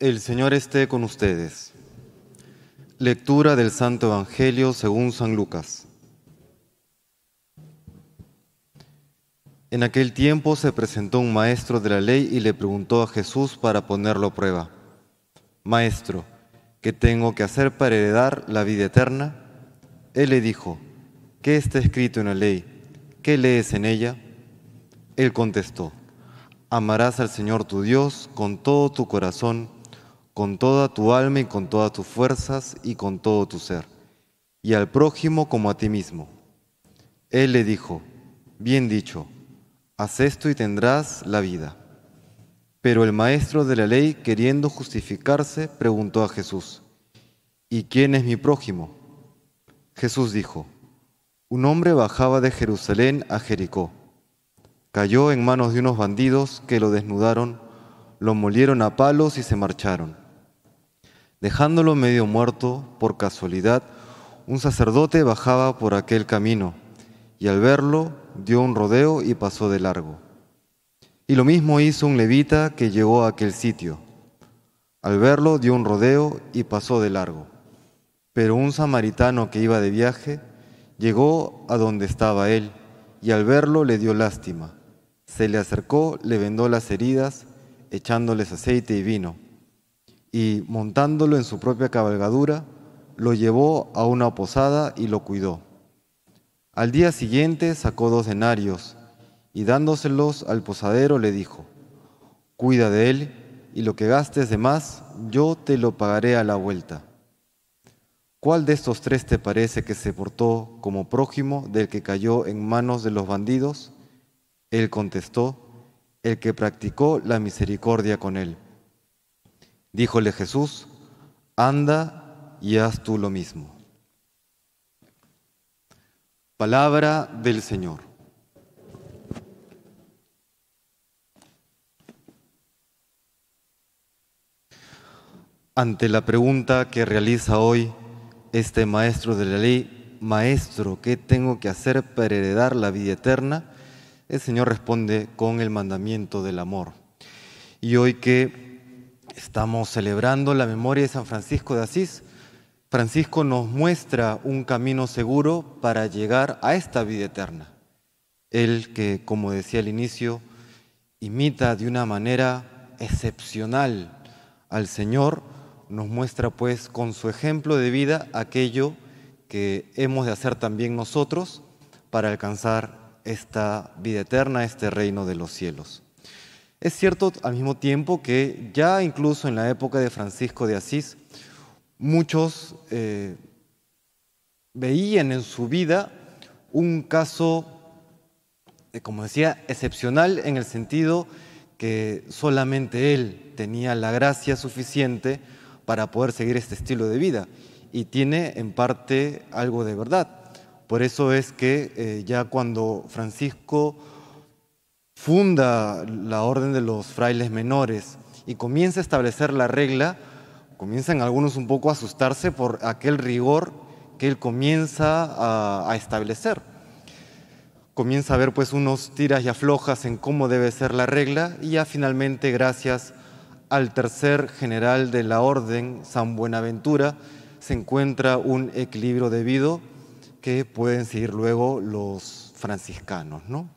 El Señor esté con ustedes. Lectura del Santo Evangelio según San Lucas. En aquel tiempo se presentó un maestro de la ley y le preguntó a Jesús para ponerlo a prueba, Maestro, ¿qué tengo que hacer para heredar la vida eterna? Él le dijo, ¿qué está escrito en la ley? ¿Qué lees en ella? Él contestó, amarás al Señor tu Dios con todo tu corazón, con toda tu alma y con todas tus fuerzas y con todo tu ser, y al prójimo como a ti mismo. Él le dijo, bien dicho, haz esto y tendrás la vida. Pero el maestro de la ley, queriendo justificarse, preguntó a Jesús, ¿y quién es mi prójimo? Jesús dijo, un hombre bajaba de Jerusalén a Jericó Cayó en manos de unos bandidos que lo desnudaron, lo molieron a palos y se marcharon. Dejándolo medio muerto, por casualidad, un sacerdote bajaba por aquel camino y al verlo dio un rodeo y pasó de largo. Y lo mismo hizo un levita que llegó a aquel sitio. Al verlo dio un rodeo y pasó de largo. Pero un samaritano que iba de viaje llegó a donde estaba él y al verlo le dio lástima se le acercó, le vendó las heridas, echándoles aceite y vino, y montándolo en su propia cabalgadura, lo llevó a una posada y lo cuidó. Al día siguiente sacó dos denarios y dándoselos al posadero le dijo, Cuida de él y lo que gastes de más, yo te lo pagaré a la vuelta. ¿Cuál de estos tres te parece que se portó como prójimo del que cayó en manos de los bandidos? Él contestó, el que practicó la misericordia con él. Díjole Jesús, anda y haz tú lo mismo. Palabra del Señor. Ante la pregunta que realiza hoy este maestro de la ley, Maestro, ¿qué tengo que hacer para heredar la vida eterna? El Señor responde con el mandamiento del amor. Y hoy que estamos celebrando la memoria de San Francisco de Asís, Francisco nos muestra un camino seguro para llegar a esta vida eterna. Él que, como decía al inicio, imita de una manera excepcional al Señor, nos muestra pues con su ejemplo de vida aquello que hemos de hacer también nosotros para alcanzar esta vida eterna, este reino de los cielos. Es cierto al mismo tiempo que ya incluso en la época de Francisco de Asís, muchos eh, veían en su vida un caso, eh, como decía, excepcional en el sentido que solamente él tenía la gracia suficiente para poder seguir este estilo de vida. Y tiene en parte algo de verdad. Por eso es que eh, ya cuando Francisco funda la orden de los frailes menores y comienza a establecer la regla, comienzan algunos un poco a asustarse por aquel rigor que él comienza a, establecer. Comienza a ver pues unos tiras y aflojas en cómo debe ser la regla y ya finalmente gracias al tercer general de la orden, San Buenaventura, se encuentra un equilibrio debido que pueden seguir luego los franciscanos. ¿no?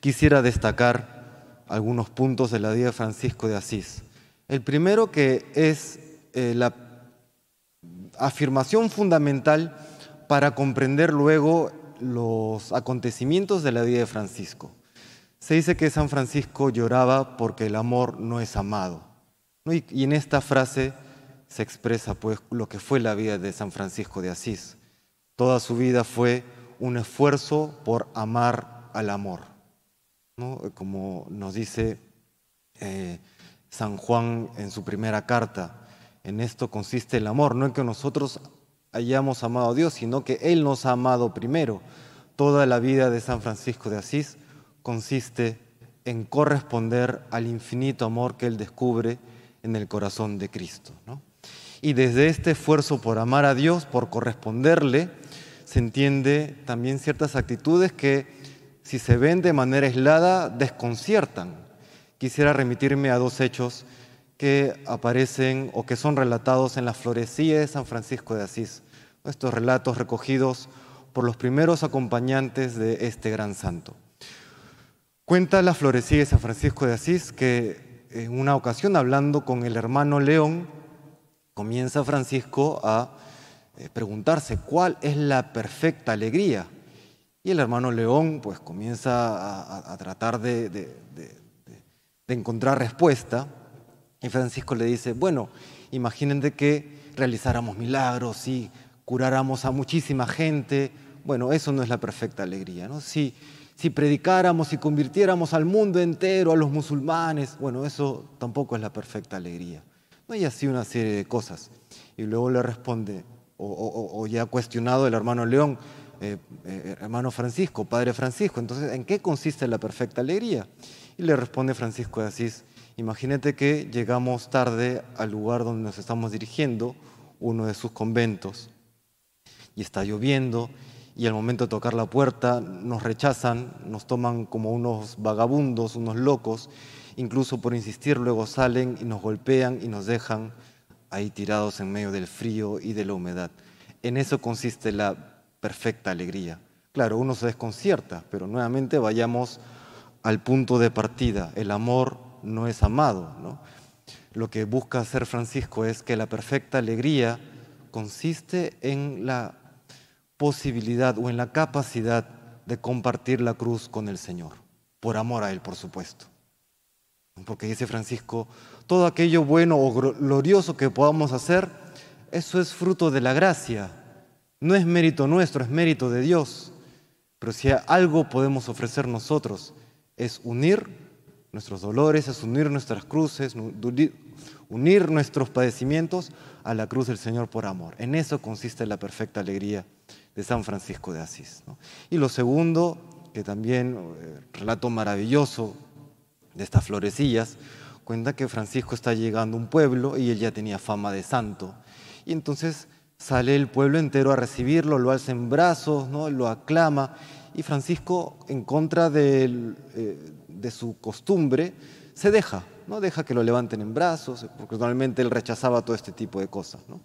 Quisiera destacar algunos puntos de la vida de Francisco de Asís. El primero que es eh, la afirmación fundamental para comprender luego los acontecimientos de la vida de Francisco. Se dice que San Francisco lloraba porque el amor no es amado. Y, y en esta frase se expresa pues lo que fue la vida de San Francisco de Asís. Toda su vida fue un esfuerzo por amar al amor. Como nos dice eh, San Juan en su primera carta, en esto consiste el amor, no en que nosotros hayamos amado a Dios, sino que Él nos ha amado primero. Toda la vida de San Francisco de Asís consiste en corresponder al infinito amor que Él descubre en el corazón de Cristo. Y desde este esfuerzo por amar a Dios, por corresponderle, se entiende también ciertas actitudes que si se ven de manera aislada desconciertan. Quisiera remitirme a dos hechos que aparecen o que son relatados en la florecía de San Francisco de Asís. Estos relatos recogidos por los primeros acompañantes de este gran santo. Cuenta la florecía de San Francisco de Asís que en una ocasión hablando con el hermano León, comienza Francisco a eh, preguntarse cuál es la perfecta alegría. Y el hermano León pues comienza a, tratar de, de, encontrar respuesta. Y Francisco le dice, bueno, imagínense que realizáramos milagros y curáramos a muchísima gente. Bueno, eso no es la perfecta alegría. ¿no? Si, si predicáramos y convirtiéramos al mundo entero, a los musulmanes, bueno, eso tampoco es la perfecta alegría. ¿No? Y así una serie de cosas. Y luego le responde, o, ya cuestionado el hermano León, eh, eh, hermano Francisco, padre Francisco, entonces, ¿en qué consiste la perfecta alegría? Y le responde Francisco de Asís, imagínate que llegamos tarde al lugar donde nos estamos dirigiendo, uno de sus conventos, y está lloviendo, y al momento de tocar la puerta nos rechazan, nos toman como unos vagabundos, unos locos, incluso por insistir luego salen y nos golpean y nos dejan ahí tirados en medio del frío y de la humedad. En eso consiste la perfecta alegría. Claro, uno se desconcierta, pero nuevamente vayamos al punto de partida. El amor no es amado. ¿no? Lo que busca hacer Francisco es que la perfecta alegría consiste en la posibilidad o en la capacidad de compartir la cruz con el Señor, por amor a Él, por supuesto. Porque dice Francisco, todo aquello bueno o glorioso que podamos hacer, eso es fruto de la gracia. No es mérito nuestro, es mérito de Dios. Pero si algo podemos ofrecer nosotros, es unir nuestros dolores, es unir nuestras cruces, unir nuestros padecimientos a la cruz del Señor por amor. En eso consiste la perfecta alegría de San Francisco de Asís. Y lo segundo, que también, eh, relato maravilloso de estas florecillas, cuenta que Francisco está llegando a un pueblo y él ya tenía fama de santo. Y entonces sale el pueblo entero a recibirlo, lo alza en brazos, ¿no? lo aclama. Y Francisco, en contra de, eh, de su costumbre, se deja, ¿no? deja que lo levanten en brazos, porque normalmente él rechazaba todo este tipo de cosas. ¿no?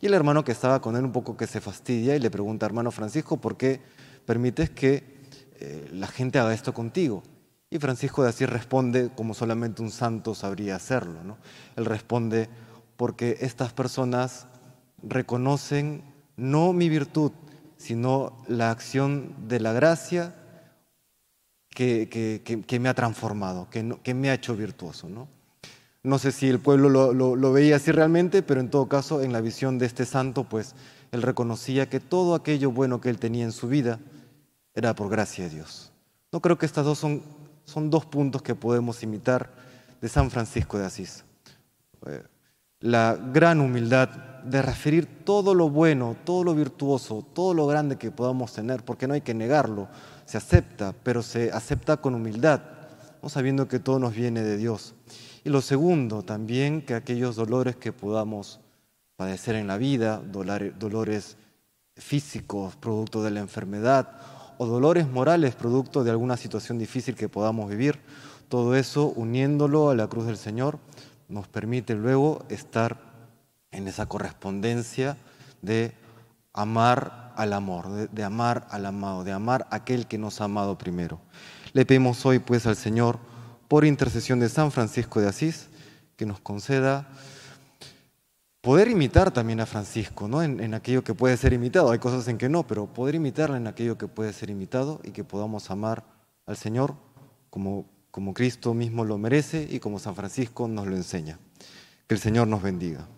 Y el hermano que estaba con él un poco que se fastidia y le pregunta, hermano Francisco, ¿por qué permites que eh, la gente haga esto contigo? Y Francisco de Asís responde como solamente un santo sabría hacerlo. ¿no? Él responde porque estas personas reconocen no mi virtud, sino la acción de la gracia que, me ha transformado, que, me ha hecho virtuoso. ¿no? no sé si el pueblo lo, lo, veía así realmente, pero en todo caso, en la visión de este santo, pues él reconocía que todo aquello bueno que él tenía en su vida era por gracia de Dios. No creo que estas dos son son dos puntos que podemos imitar de San Francisco de Asís. Eh, la gran humildad de referir todo lo bueno, todo lo virtuoso, todo lo grande que podamos tener, porque no hay que negarlo, se acepta, pero se acepta con humildad, ¿no? sabiendo que todo nos viene de Dios. Y lo segundo, también que aquellos dolores que podamos padecer en la vida, dolores físicos, producto de la enfermedad, o dolores morales producto de alguna situación difícil que podamos vivir. Todo eso, uniéndolo a la cruz del Señor, nos permite luego estar en esa correspondencia de amar al amor, de, amar al amado, de amar a aquel que nos ha amado primero. Le pedimos hoy pues al Señor, por intercesión de San Francisco de Asís, que nos conceda poder imitar también a Francisco, ¿no? En, aquello que puede ser imitado. Hay cosas en que no, pero poder imitarle en aquello que puede ser imitado y que podamos amar al Señor como, como Cristo mismo lo merece y como San Francisco nos lo enseña. Que el Señor nos bendiga.